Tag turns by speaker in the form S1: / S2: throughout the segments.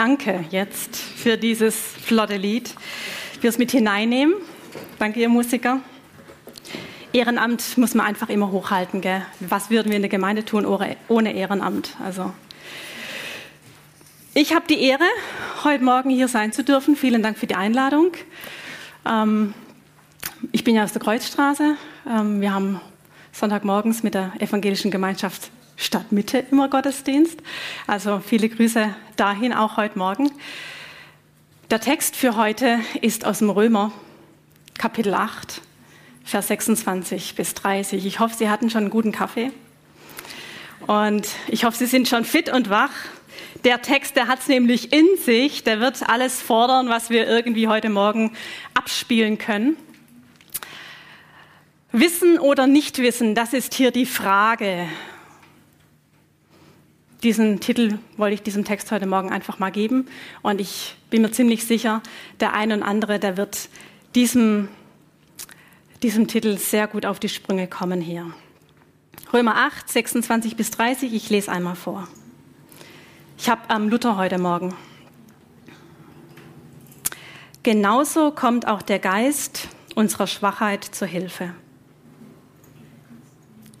S1: Danke jetzt für dieses flotte Lied. Wir es mit hineinnehmen. Danke, ihr Musiker. Ehrenamt muss man einfach immer hochhalten. Gell? Was würden wir in der Gemeinde tun ohne Ehrenamt? Also, ich habe die Ehre, heute Morgen hier sein zu dürfen. Vielen Dank für die Einladung. Ähm, ich bin ja aus der Kreuzstraße. Ähm, wir haben Sonntagmorgens mit der evangelischen Gemeinschaft Stadtmitte immer Gottesdienst. Also viele Grüße dahin auch heute Morgen. Der Text für heute ist aus dem Römer, Kapitel 8, Vers 26 bis 30. Ich hoffe, Sie hatten schon einen guten Kaffee. Und ich hoffe, Sie sind schon fit und wach. Der Text, der hat es nämlich in sich, der wird alles fordern, was wir irgendwie heute Morgen abspielen können. Wissen oder nicht wissen, das ist hier die Frage. Diesen Titel wollte ich diesem Text heute Morgen einfach mal geben. Und ich bin mir ziemlich sicher, der eine und andere, der wird diesem, diesem Titel sehr gut auf die Sprünge kommen hier. Römer 8, 26 bis 30, ich lese einmal vor. Ich habe am Luther heute Morgen. Genauso kommt auch der Geist unserer Schwachheit zur Hilfe.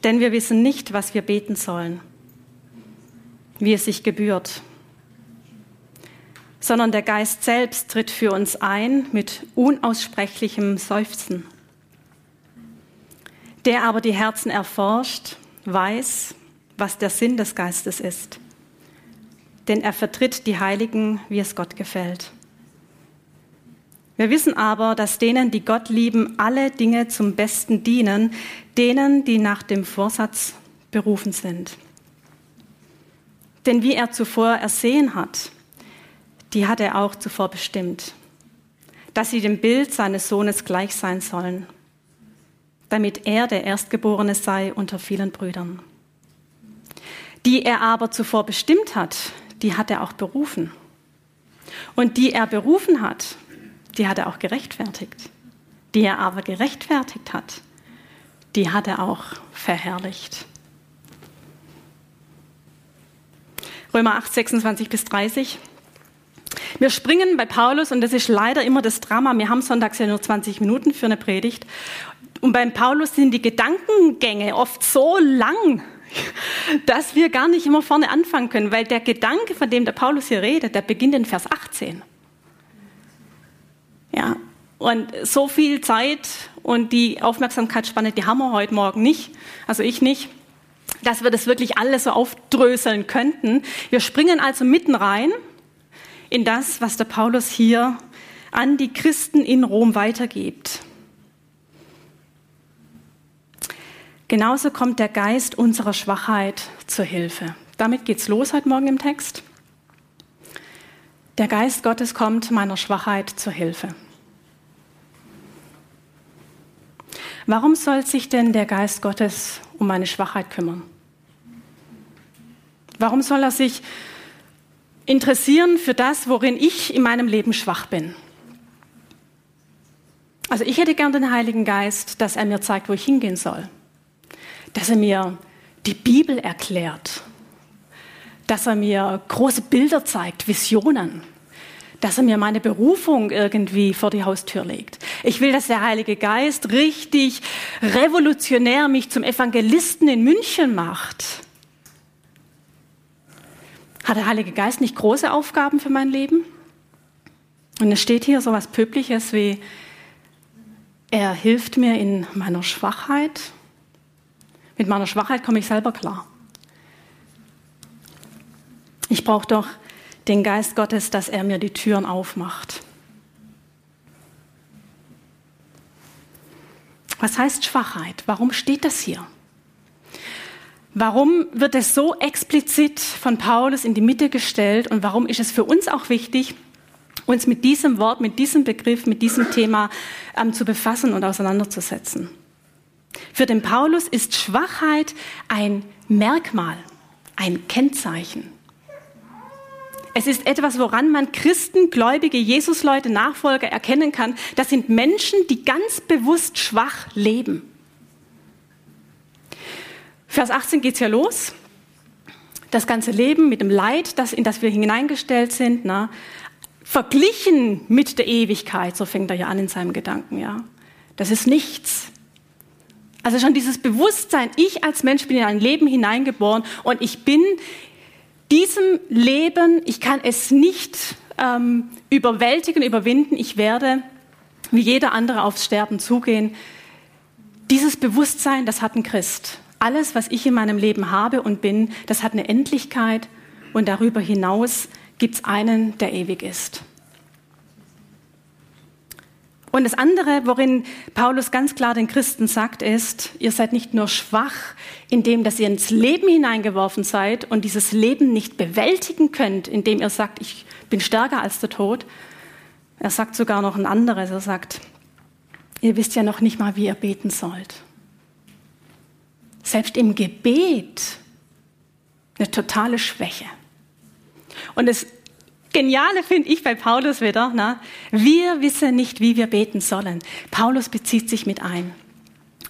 S1: Denn wir wissen nicht, was wir beten sollen wie es sich gebührt, sondern der Geist selbst tritt für uns ein mit unaussprechlichem Seufzen. Der aber die Herzen erforscht, weiß, was der Sinn des Geistes ist. Denn er vertritt die Heiligen, wie es Gott gefällt. Wir wissen aber, dass denen, die Gott lieben, alle Dinge zum Besten dienen, denen, die nach dem Vorsatz berufen sind. Denn wie er zuvor ersehen hat, die hat er auch zuvor bestimmt, dass sie dem Bild seines Sohnes gleich sein sollen, damit er der Erstgeborene sei unter vielen Brüdern. Die er aber zuvor bestimmt hat, die hat er auch berufen. Und die er berufen hat, die hat er auch gerechtfertigt. Die er aber gerechtfertigt hat, die hat er auch verherrlicht. Römer 8, 26 bis 30. Wir springen bei Paulus, und das ist leider immer das Drama, wir haben sonntags ja nur 20 Minuten für eine Predigt. Und beim Paulus sind die Gedankengänge oft so lang, dass wir gar nicht immer vorne anfangen können, weil der Gedanke, von dem der Paulus hier redet, der beginnt in Vers 18. Ja, und so viel Zeit und die Aufmerksamkeitsspanne, die haben wir heute Morgen nicht, also ich nicht dass wir das wirklich alles so aufdröseln könnten. Wir springen also mitten rein in das, was der Paulus hier an die Christen in Rom weitergibt. Genauso kommt der Geist unserer Schwachheit zur Hilfe. Damit geht's los heute Morgen im Text. Der Geist Gottes kommt meiner Schwachheit zur Hilfe. Warum soll sich denn der Geist Gottes um meine Schwachheit kümmern? Warum soll er sich interessieren für das, worin ich in meinem Leben schwach bin? Also ich hätte gern den Heiligen Geist, dass er mir zeigt, wo ich hingehen soll. Dass er mir die Bibel erklärt. Dass er mir große Bilder zeigt, Visionen dass er mir meine Berufung irgendwie vor die Haustür legt. Ich will, dass der Heilige Geist richtig revolutionär mich zum Evangelisten in München macht. Hat der Heilige Geist nicht große Aufgaben für mein Leben? Und es steht hier so was Pöbliches wie, er hilft mir in meiner Schwachheit. Mit meiner Schwachheit komme ich selber klar. Ich brauche doch den Geist Gottes, dass er mir die Türen aufmacht. Was heißt Schwachheit? Warum steht das hier? Warum wird es so explizit von Paulus in die Mitte gestellt und warum ist es für uns auch wichtig, uns mit diesem Wort, mit diesem Begriff, mit diesem Thema ähm, zu befassen und auseinanderzusetzen. Für den Paulus ist Schwachheit ein Merkmal, ein Kennzeichen. Es ist etwas, woran man Christen, Gläubige, Jesusleute, Nachfolger erkennen kann. Das sind Menschen, die ganz bewusst schwach leben. Vers 18 geht es ja los. Das ganze Leben mit dem Leid, das, in das wir hineingestellt sind, na, verglichen mit der Ewigkeit, so fängt er ja an in seinem Gedanken, ja. Das ist nichts. Also schon dieses Bewusstsein, ich als Mensch bin in ein Leben hineingeboren und ich bin diesem Leben, ich kann es nicht ähm, überwältigen, überwinden, ich werde wie jeder andere aufs Sterben zugehen. Dieses Bewusstsein, das hat ein Christ. Alles, was ich in meinem Leben habe und bin, das hat eine Endlichkeit und darüber hinaus gibt es einen, der ewig ist. Und das andere, worin Paulus ganz klar den Christen sagt, ist, ihr seid nicht nur schwach in dem, dass ihr ins Leben hineingeworfen seid und dieses Leben nicht bewältigen könnt, indem ihr sagt, ich bin stärker als der Tod. Er sagt sogar noch ein anderes. Er sagt, ihr wisst ja noch nicht mal, wie ihr beten sollt. Selbst im Gebet eine totale Schwäche. Und das Geniale finde ich bei Paulus wieder, na, wir wissen nicht, wie wir beten sollen. Paulus bezieht sich mit ein.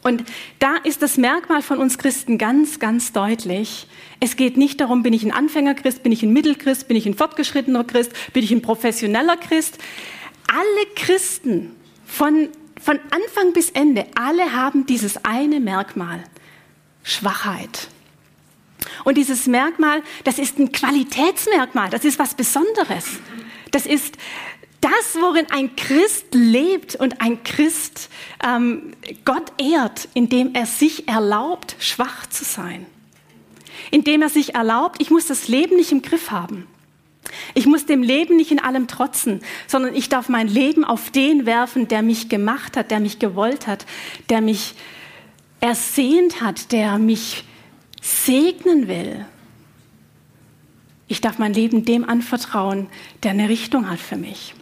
S1: Und da ist das Merkmal von uns Christen ganz, ganz deutlich. Es geht nicht darum, bin ich ein Anfängerchrist, bin ich ein Mittelchrist, bin ich ein fortgeschrittener Christ, bin ich ein professioneller Christ. Alle Christen von, von Anfang bis Ende, alle haben dieses eine Merkmal. Schwachheit. Und dieses Merkmal, das ist ein Qualitätsmerkmal, das ist was Besonderes. Das ist das, worin ein Christ lebt und ein Christ ähm, Gott ehrt, indem er sich erlaubt, schwach zu sein. Indem er sich erlaubt, ich muss das Leben nicht im Griff haben. Ich muss dem Leben nicht in allem trotzen, sondern ich darf mein Leben auf den werfen, der mich gemacht hat, der mich gewollt hat, der mich ersehnt hat, der mich segnen will. Ich darf mein Leben dem anvertrauen, der eine Richtung hat für mich.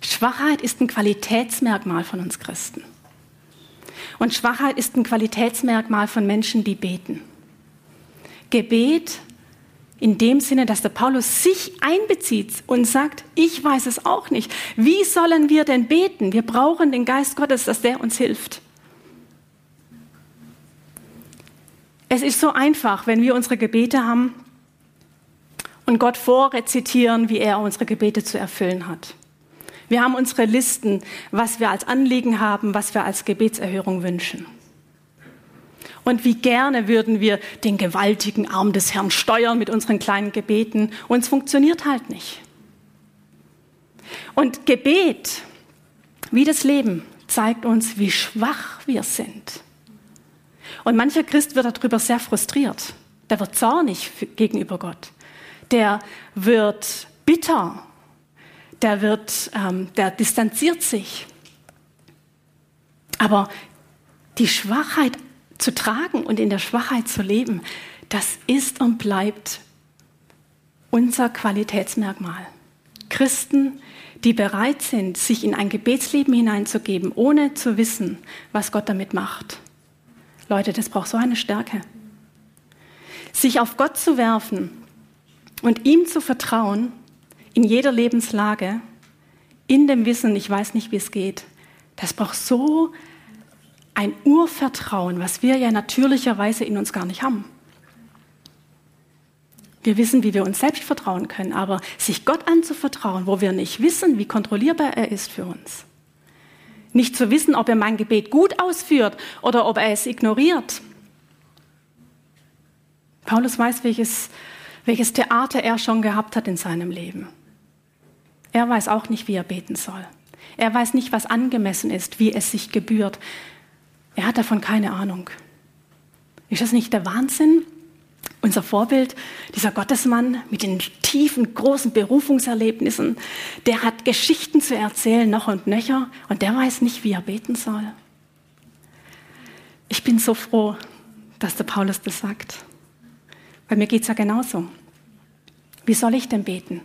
S1: Schwachheit ist ein Qualitätsmerkmal von uns Christen. Und Schwachheit ist ein Qualitätsmerkmal von Menschen, die beten. Gebet in dem Sinne, dass der Paulus sich einbezieht und sagt, ich weiß es auch nicht. Wie sollen wir denn beten? Wir brauchen den Geist Gottes, dass der uns hilft. Es ist so einfach, wenn wir unsere Gebete haben und Gott vorrezitieren, wie er unsere Gebete zu erfüllen hat. Wir haben unsere Listen, was wir als Anliegen haben, was wir als Gebetserhörung wünschen. Und wie gerne würden wir den gewaltigen Arm des Herrn steuern mit unseren kleinen Gebeten. Und es funktioniert halt nicht. Und Gebet, wie das Leben, zeigt uns, wie schwach wir sind. Und mancher Christ wird darüber sehr frustriert. Der wird zornig gegenüber Gott. Der wird bitter. Der wird, ähm, der distanziert sich. Aber die Schwachheit zu tragen und in der Schwachheit zu leben, das ist und bleibt unser Qualitätsmerkmal. Christen, die bereit sind, sich in ein Gebetsleben hineinzugeben, ohne zu wissen, was Gott damit macht. Leute, das braucht so eine Stärke. Sich auf Gott zu werfen und ihm zu vertrauen in jeder Lebenslage, in dem Wissen, ich weiß nicht, wie es geht, das braucht so ein Urvertrauen, was wir ja natürlicherweise in uns gar nicht haben. Wir wissen, wie wir uns selbst vertrauen können, aber sich Gott anzuvertrauen, wo wir nicht wissen, wie kontrollierbar er ist für uns, nicht zu wissen, ob er mein Gebet gut ausführt oder ob er es ignoriert. Paulus weiß, welches, welches Theater er schon gehabt hat in seinem Leben. Er weiß auch nicht, wie er beten soll. Er weiß nicht, was angemessen ist, wie es sich gebührt. Er hat davon keine Ahnung. Ist das nicht der Wahnsinn? Unser Vorbild, dieser Gottesmann mit den tiefen, großen Berufungserlebnissen, der hat Geschichten zu erzählen, noch und nöcher, und der weiß nicht, wie er beten soll. Ich bin so froh, dass der Paulus das sagt. Bei mir geht es ja genauso. Wie soll ich denn beten?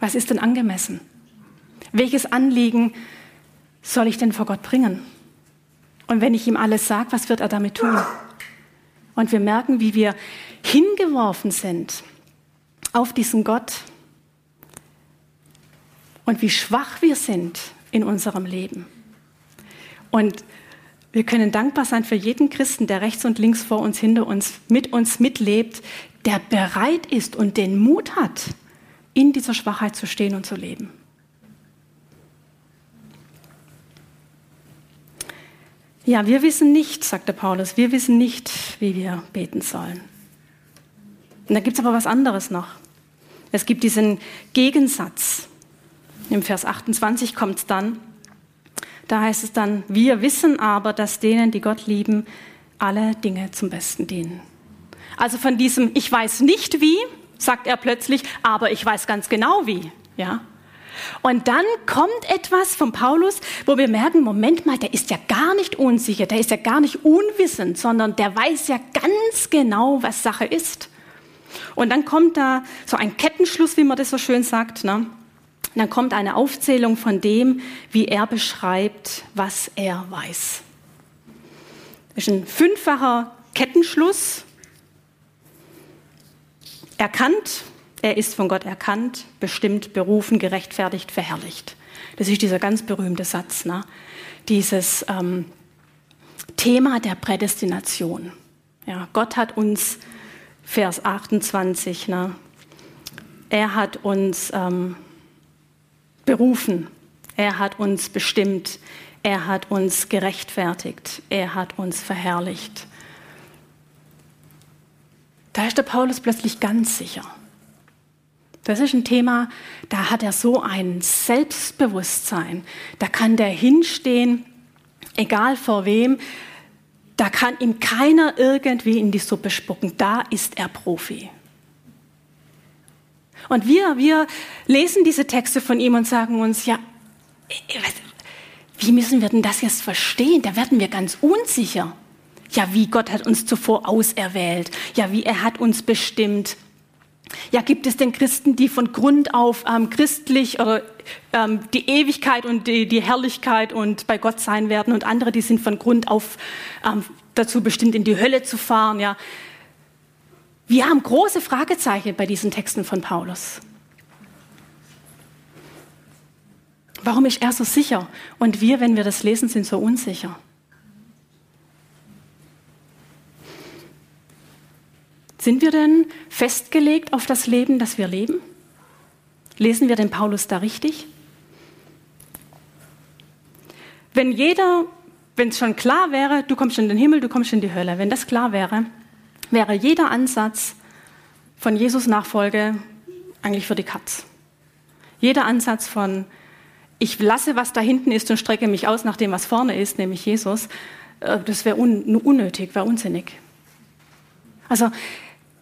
S1: Was ist denn angemessen? Welches Anliegen soll ich denn vor Gott bringen? Und wenn ich ihm alles sage, was wird er damit tun? Und wir merken, wie wir hingeworfen sind auf diesen Gott und wie schwach wir sind in unserem Leben. Und wir können dankbar sein für jeden Christen, der rechts und links vor uns, hinter uns, mit uns mitlebt, der bereit ist und den Mut hat, in dieser Schwachheit zu stehen und zu leben. Ja, wir wissen nicht, sagte Paulus, wir wissen nicht, wie wir beten sollen. Und da gibt es aber was anderes noch. Es gibt diesen Gegensatz. Im Vers 28 kommt es dann. Da heißt es dann, wir wissen aber, dass denen, die Gott lieben, alle Dinge zum Besten dienen. Also von diesem Ich weiß nicht wie, sagt er plötzlich, aber ich weiß ganz genau wie. Ja? Und dann kommt etwas von Paulus, wo wir merken, Moment mal, der ist ja gar nicht unsicher, der ist ja gar nicht unwissend, sondern der weiß ja ganz genau, was Sache ist. Und dann kommt da so ein Kettenschluss, wie man das so schön sagt. Ne? Dann kommt eine Aufzählung von dem, wie er beschreibt, was er weiß. Das ist ein fünffacher Kettenschluss. Erkannt, er ist von Gott erkannt, bestimmt, berufen, gerechtfertigt, verherrlicht. Das ist dieser ganz berühmte Satz, ne? dieses ähm, Thema der Prädestination. Ja, Gott hat uns, Vers 28, ne? er hat uns ähm, berufen, er hat uns bestimmt, er hat uns gerechtfertigt, er hat uns verherrlicht. Da ist der Paulus plötzlich ganz sicher. Das ist ein Thema, da hat er so ein Selbstbewusstsein. Da kann der hinstehen, egal vor wem. Da kann ihm keiner irgendwie in die Suppe spucken. Da ist er Profi. Und wir, wir lesen diese Texte von ihm und sagen uns, ja, wie müssen wir denn das jetzt verstehen? Da werden wir ganz unsicher. Ja, wie Gott hat uns zuvor auserwählt. Ja, wie er hat uns bestimmt. Ja, gibt es denn Christen, die von Grund auf ähm, christlich oder ähm, die Ewigkeit und die, die, Herrlichkeit und bei Gott sein werden und andere, die sind von Grund auf ähm, dazu bestimmt, in die Hölle zu fahren? Ja, wir haben große Fragezeichen bei diesen Texten von Paulus. Warum ist er so sicher und wir, wenn wir das lesen, sind so unsicher? Sind wir denn festgelegt auf das Leben, das wir leben? Lesen wir den Paulus da richtig? Wenn jeder, wenn es schon klar wäre, du kommst in den Himmel, du kommst in die Hölle, wenn das klar wäre, wäre jeder Ansatz von Jesus Nachfolge eigentlich für die Katz. Jeder Ansatz von ich lasse, was da hinten ist und strecke mich aus nach dem, was vorne ist, nämlich Jesus, äh, das wäre un unnötig, wäre unsinnig. Also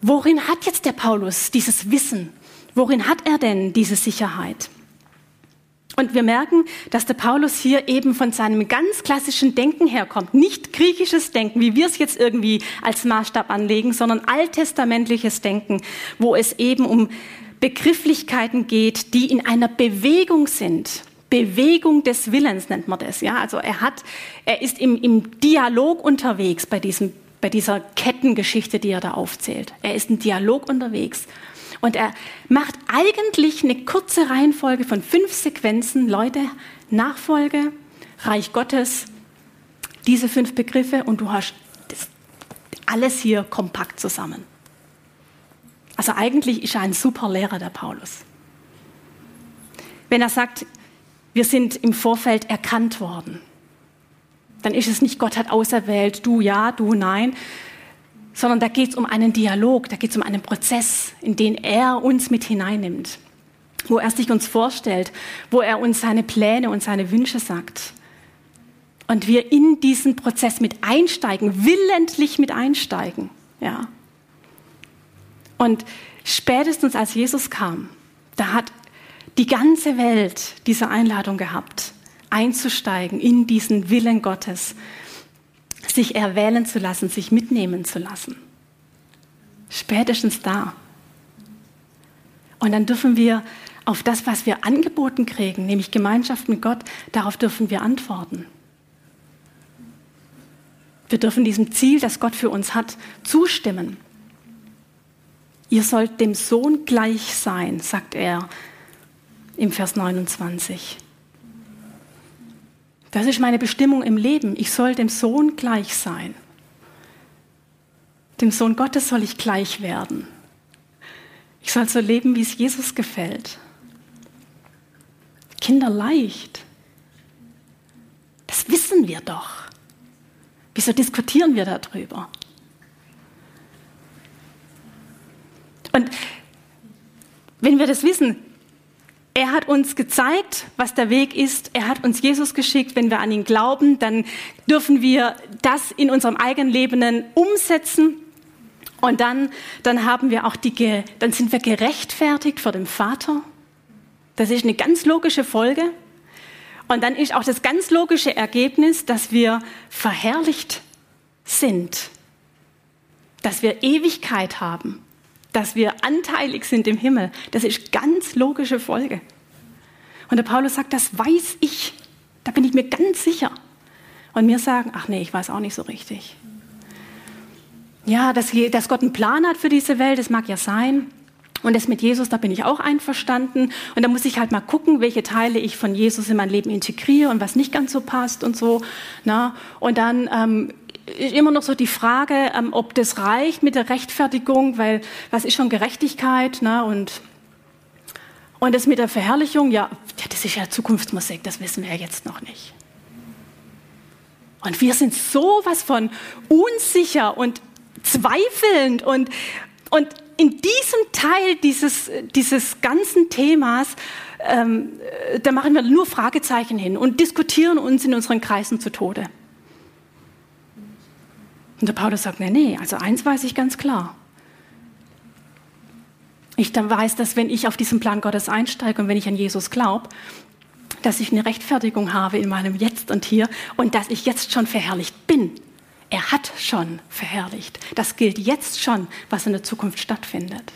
S1: Worin hat jetzt der Paulus dieses Wissen? Worin hat er denn diese Sicherheit? Und wir merken, dass der Paulus hier eben von seinem ganz klassischen Denken herkommt. Nicht griechisches Denken, wie wir es jetzt irgendwie als Maßstab anlegen, sondern alttestamentliches Denken, wo es eben um Begrifflichkeiten geht, die in einer Bewegung sind. Bewegung des Willens nennt man das. Ja, also er hat, er ist im, im Dialog unterwegs bei diesem bei dieser Kettengeschichte, die er da aufzählt. Er ist im Dialog unterwegs. Und er macht eigentlich eine kurze Reihenfolge von fünf Sequenzen. Leute, Nachfolge, Reich Gottes, diese fünf Begriffe und du hast alles hier kompakt zusammen. Also eigentlich ist er ein super Lehrer, der Paulus. Wenn er sagt, wir sind im Vorfeld erkannt worden, dann ist es nicht, Gott hat auserwählt, du ja, du nein, sondern da geht es um einen Dialog, da geht es um einen Prozess, in den er uns mit hineinnimmt, wo er sich uns vorstellt, wo er uns seine Pläne und seine Wünsche sagt. Und wir in diesen Prozess mit einsteigen, willentlich mit einsteigen. Ja. Und spätestens als Jesus kam, da hat die ganze Welt diese Einladung gehabt einzusteigen in diesen Willen Gottes, sich erwählen zu lassen, sich mitnehmen zu lassen. Spätestens da. Und dann dürfen wir auf das, was wir angeboten kriegen, nämlich Gemeinschaft mit Gott, darauf dürfen wir antworten. Wir dürfen diesem Ziel, das Gott für uns hat, zustimmen. Ihr sollt dem Sohn gleich sein, sagt er im Vers 29. Das ist meine Bestimmung im Leben. Ich soll dem Sohn gleich sein. Dem Sohn Gottes soll ich gleich werden. Ich soll so leben, wie es Jesus gefällt. Kinder leicht. Das wissen wir doch. Wieso diskutieren wir darüber? Und wenn wir das wissen, er hat uns gezeigt, was der Weg ist. Er hat uns Jesus geschickt. Wenn wir an ihn glauben, dann dürfen wir das in unserem eigenen Leben umsetzen. Und dann, dann haben wir auch die, dann sind wir gerechtfertigt vor dem Vater. Das ist eine ganz logische Folge. Und dann ist auch das ganz logische Ergebnis, dass wir verherrlicht sind, dass wir Ewigkeit haben, dass wir anteilig sind im Himmel. Das ist ganz logische Folge. Und der Paulus sagt, das weiß ich, da bin ich mir ganz sicher. Und mir sagen, ach nee, ich weiß auch nicht so richtig. Ja, dass, dass Gott einen Plan hat für diese Welt, das mag ja sein. Und das mit Jesus, da bin ich auch einverstanden. Und da muss ich halt mal gucken, welche Teile ich von Jesus in mein Leben integriere und was nicht ganz so passt und so. Na? Und dann ähm, ist immer noch so die Frage, ähm, ob das reicht mit der Rechtfertigung, weil was ist schon Gerechtigkeit? Na? Und, und das mit der Verherrlichung, ja, ja, das ist ja Zukunftsmusik, das wissen wir jetzt noch nicht. Und wir sind sowas von unsicher und zweifelnd und, und in diesem Teil dieses, dieses ganzen Themas, ähm, da machen wir nur Fragezeichen hin und diskutieren uns in unseren Kreisen zu Tode. Und der Paulus sagt, nee, nee, also eins weiß ich ganz klar. Ich dann weiß, dass wenn ich auf diesen Plan Gottes einsteige und wenn ich an Jesus glaube, dass ich eine Rechtfertigung habe in meinem Jetzt und Hier und dass ich jetzt schon verherrlicht bin er hat schon verherrlicht. Das gilt jetzt schon, was in der Zukunft stattfindet.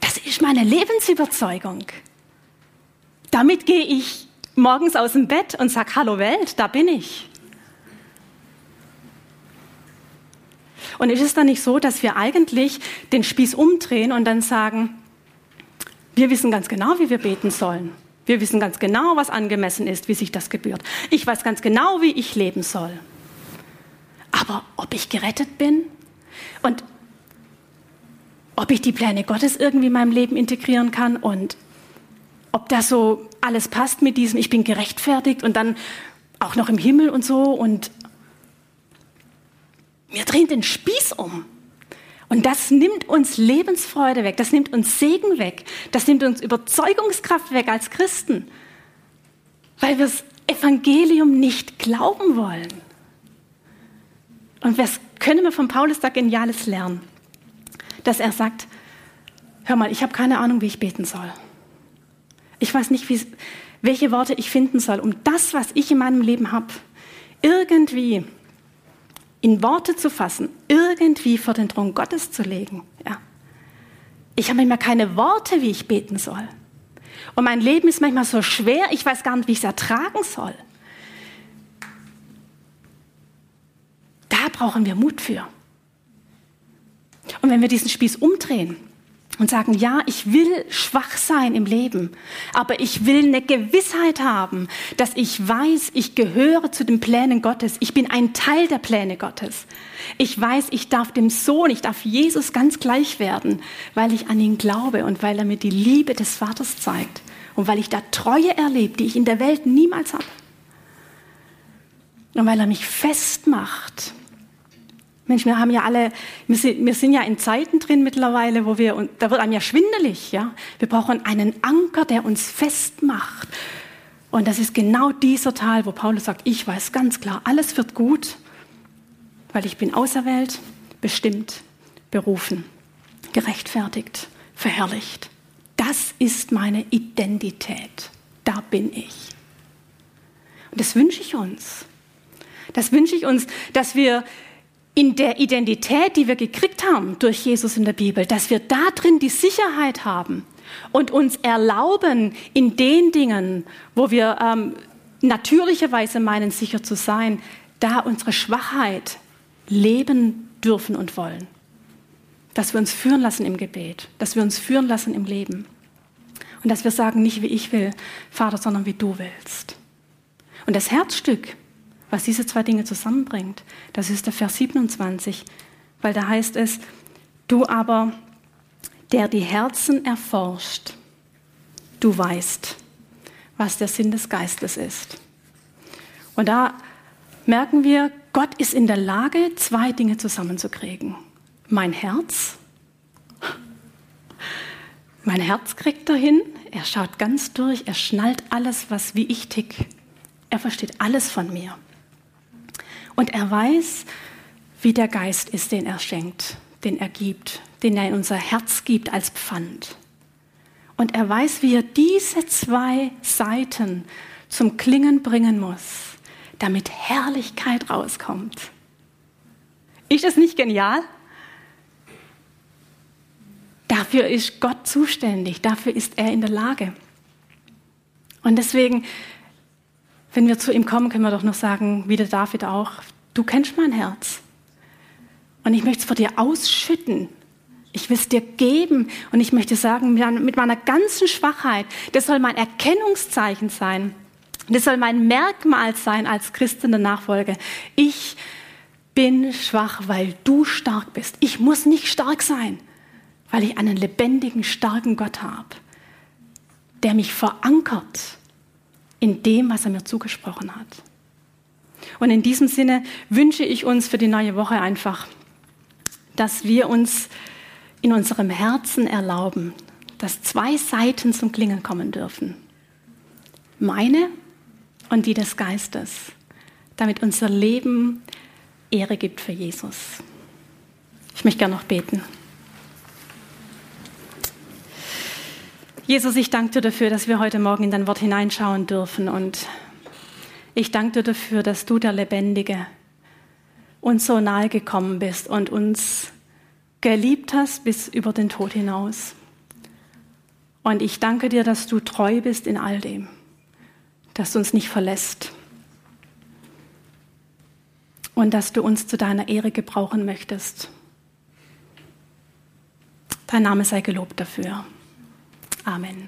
S1: Das ist meine Lebensüberzeugung. Damit gehe ich morgens aus dem Bett und sage, hallo Welt, da bin ich. Und ist es dann nicht so, dass wir eigentlich den Spieß umdrehen und dann sagen, wir wissen ganz genau, wie wir beten sollen. Wir wissen ganz genau, was angemessen ist, wie sich das gebührt. Ich weiß ganz genau, wie ich leben soll. Aber ob ich gerettet bin und ob ich die Pläne Gottes irgendwie in meinem Leben integrieren kann und ob das so alles passt mit diesem, ich bin gerechtfertigt und dann auch noch im Himmel und so und wir drehen den Spieß um. Und das nimmt uns Lebensfreude weg, das nimmt uns Segen weg, das nimmt uns Überzeugungskraft weg als Christen, weil wir das Evangelium nicht glauben wollen. Und was können wir von Paulus da Geniales lernen? Dass er sagt, hör mal, ich habe keine Ahnung, wie ich beten soll. Ich weiß nicht, welche Worte ich finden soll, um das, was ich in meinem Leben habe, irgendwie in Worte zu fassen, irgendwie vor den Thron Gottes zu legen. Ja. Ich habe manchmal keine Worte, wie ich beten soll. Und mein Leben ist manchmal so schwer, ich weiß gar nicht, wie ich es ertragen soll. Da brauchen wir Mut für. Und wenn wir diesen Spieß umdrehen und sagen, ja, ich will schwach sein im Leben, aber ich will eine Gewissheit haben, dass ich weiß, ich gehöre zu den Plänen Gottes. Ich bin ein Teil der Pläne Gottes. Ich weiß, ich darf dem Sohn, ich darf Jesus ganz gleich werden, weil ich an ihn glaube und weil er mir die Liebe des Vaters zeigt und weil ich da Treue erlebe, die ich in der Welt niemals habe. Und weil er mich festmacht Mensch, wir haben ja alle, wir sind, wir sind, ja in Zeiten drin mittlerweile, wo wir, und da wird einem ja schwindelig, ja. Wir brauchen einen Anker, der uns festmacht. Und das ist genau dieser Teil, wo Paulus sagt, ich weiß ganz klar, alles wird gut, weil ich bin auserwählt, bestimmt, berufen, gerechtfertigt, verherrlicht. Das ist meine Identität. Da bin ich. Und das wünsche ich uns. Das wünsche ich uns, dass wir in der Identität, die wir gekriegt haben durch Jesus in der Bibel, dass wir da drin die Sicherheit haben und uns erlauben, in den Dingen, wo wir ähm, natürlicherweise meinen, sicher zu sein, da unsere Schwachheit leben dürfen und wollen. Dass wir uns führen lassen im Gebet, dass wir uns führen lassen im Leben. Und dass wir sagen, nicht wie ich will, Vater, sondern wie du willst. Und das Herzstück, was diese zwei Dinge zusammenbringt, das ist der Vers 27, weil da heißt es, du aber, der die Herzen erforscht, du weißt, was der Sinn des Geistes ist. Und da merken wir, Gott ist in der Lage, zwei Dinge zusammenzukriegen. Mein Herz, mein Herz kriegt er hin, er schaut ganz durch, er schnallt alles, was wie ich tick. Er versteht alles von mir. Und er weiß, wie der Geist ist, den er schenkt, den er gibt, den er in unser Herz gibt als Pfand. Und er weiß, wie er diese zwei Seiten zum Klingen bringen muss damit Herrlichkeit rauskommt. Ist das nicht genial? Dafür ist Gott zuständig, dafür ist er in der Lage. Und deswegen, wenn wir zu ihm kommen, können wir doch noch sagen, wie der David auch, du kennst mein Herz. Und ich möchte es vor dir ausschütten. Ich will es dir geben und ich möchte sagen, mit meiner ganzen Schwachheit, das soll mein Erkennungszeichen sein das soll mein Merkmal sein als Christin der Nachfolge. Ich bin schwach, weil du stark bist. Ich muss nicht stark sein, weil ich einen lebendigen, starken Gott habe, der mich verankert in dem, was er mir zugesprochen hat. Und in diesem Sinne wünsche ich uns für die neue Woche einfach, dass wir uns in unserem Herzen erlauben, dass zwei Seiten zum Klingen kommen dürfen. Meine und die des Geistes, damit unser Leben Ehre gibt für Jesus. Ich möchte gerne noch beten. Jesus, ich danke dir dafür, dass wir heute Morgen in dein Wort hineinschauen dürfen. Und ich danke dir dafür, dass du, der Lebendige, uns so nahe gekommen bist und uns geliebt hast bis über den Tod hinaus. Und ich danke dir, dass du treu bist in all dem dass du uns nicht verlässt und dass du uns zu deiner Ehre gebrauchen möchtest. Dein Name sei gelobt dafür. Amen.